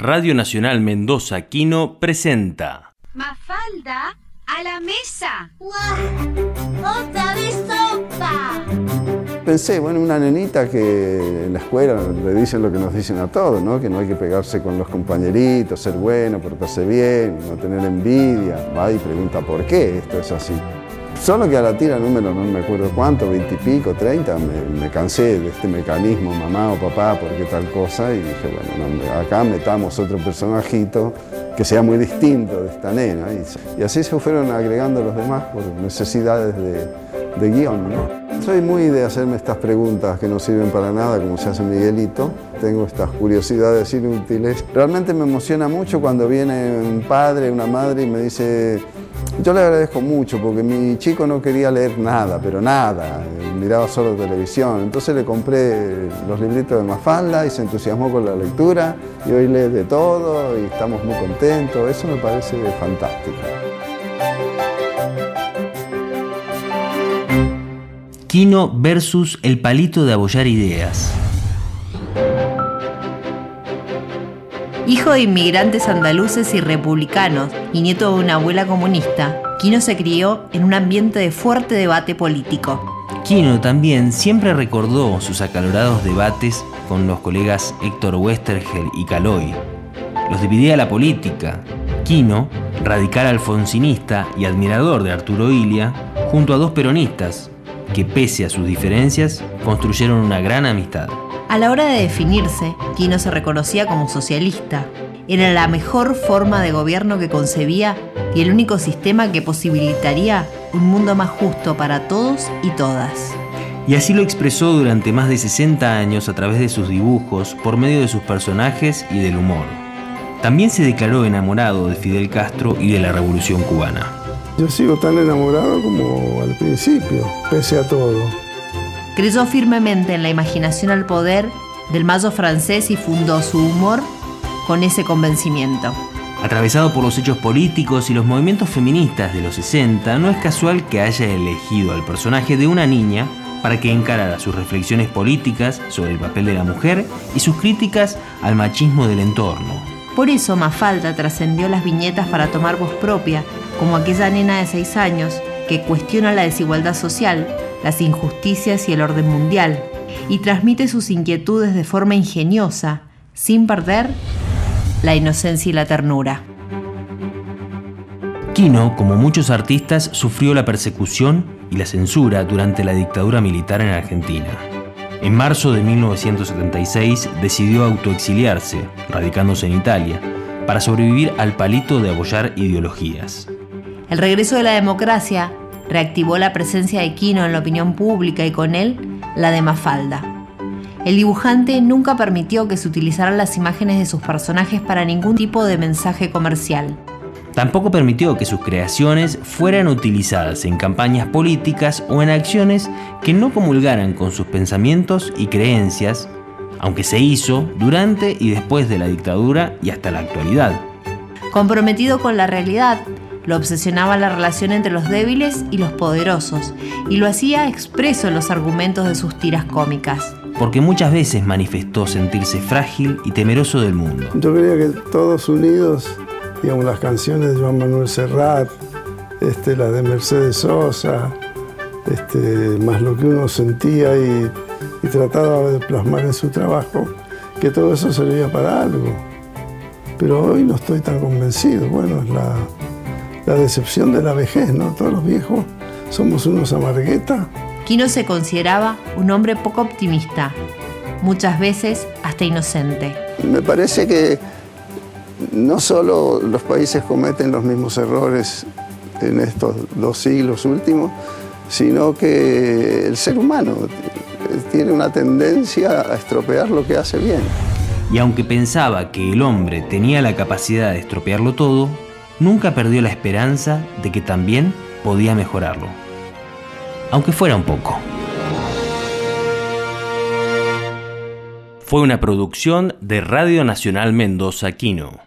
Radio Nacional Mendoza Quino presenta Mafalda a la mesa. ¡Guau! ¡Otra vez sopa! Pensé, bueno, una nenita que en la escuela le dicen lo que nos dicen a todos, ¿no? Que no hay que pegarse con los compañeritos, ser bueno, portarse bien, no tener envidia. Va y pregunta por qué esto es así. Solo que a la tira número, no me acuerdo cuánto, veintipico, treinta, me, me, cansé de este mecanismo, mamá o papá, por qué tal cosa, y dije, bueno, no, acá metamos otro personajito que sea muy distinto de esta nena. Y, y así se fueron agregando los demás por necesidades de, de guion. ¿no? Soy muy de hacerme estas preguntas que no sirven para nada, como se hace Miguelito. Tengo estas curiosidades inútiles. Realmente me emociona mucho cuando viene un padre, una madre y me dice, yo le agradezco mucho porque mi chico no quería leer nada, pero nada, miraba solo televisión. Entonces le compré los libritos de Mafalda y se entusiasmó con la lectura y hoy lee de todo y estamos muy contentos. Eso me parece fantástico. Quino versus el palito de abollar ideas. Hijo de inmigrantes andaluces y republicanos y nieto de una abuela comunista, Quino se crió en un ambiente de fuerte debate político. Quino también siempre recordó sus acalorados debates con los colegas Héctor Westergel y Caloy. Los dividía la política. Quino, radical alfonsinista y admirador de Arturo Ilia, junto a dos peronistas, que pese a sus diferencias, construyeron una gran amistad. A la hora de definirse, Quino se reconocía como socialista. Era la mejor forma de gobierno que concebía y el único sistema que posibilitaría un mundo más justo para todos y todas. Y así lo expresó durante más de 60 años a través de sus dibujos, por medio de sus personajes y del humor. También se declaró enamorado de Fidel Castro y de la Revolución cubana. Yo sigo tan enamorado como al principio, pese a todo. Creyó firmemente en la imaginación al poder del mayo francés y fundó su humor con ese convencimiento. Atravesado por los hechos políticos y los movimientos feministas de los 60, no es casual que haya elegido al personaje de una niña para que encarara sus reflexiones políticas sobre el papel de la mujer y sus críticas al machismo del entorno. Por eso Mafalda trascendió las viñetas para tomar voz propia, como aquella nena de 6 años que cuestiona la desigualdad social, las injusticias y el orden mundial, y transmite sus inquietudes de forma ingeniosa, sin perder la inocencia y la ternura. Quino, como muchos artistas, sufrió la persecución y la censura durante la dictadura militar en Argentina. En marzo de 1976 decidió autoexiliarse, radicándose en Italia, para sobrevivir al palito de abollar ideologías. El regreso de la democracia reactivó la presencia de Quino en la opinión pública y con él la de Mafalda. El dibujante nunca permitió que se utilizaran las imágenes de sus personajes para ningún tipo de mensaje comercial. Tampoco permitió que sus creaciones fueran utilizadas en campañas políticas o en acciones que no comulgaran con sus pensamientos y creencias, aunque se hizo durante y después de la dictadura y hasta la actualidad. Comprometido con la realidad, lo obsesionaba la relación entre los débiles y los poderosos, y lo hacía expreso en los argumentos de sus tiras cómicas. Porque muchas veces manifestó sentirse frágil y temeroso del mundo. Yo creía que todos unidos, digamos, las canciones de Juan Manuel Serrat, este, las de Mercedes Sosa, este, más lo que uno sentía y, y trataba de plasmar en su trabajo, que todo eso servía para algo. Pero hoy no estoy tan convencido. Bueno, es la, la decepción de la vejez, ¿no? Todos los viejos somos unos amarguetas. Quino se consideraba un hombre poco optimista, muchas veces hasta inocente. Me parece que no solo los países cometen los mismos errores en estos dos siglos últimos, sino que el ser humano tiene una tendencia a estropear lo que hace bien. Y aunque pensaba que el hombre tenía la capacidad de estropearlo todo, nunca perdió la esperanza de que también podía mejorarlo, aunque fuera un poco. Fue una producción de Radio Nacional Mendoza Quino.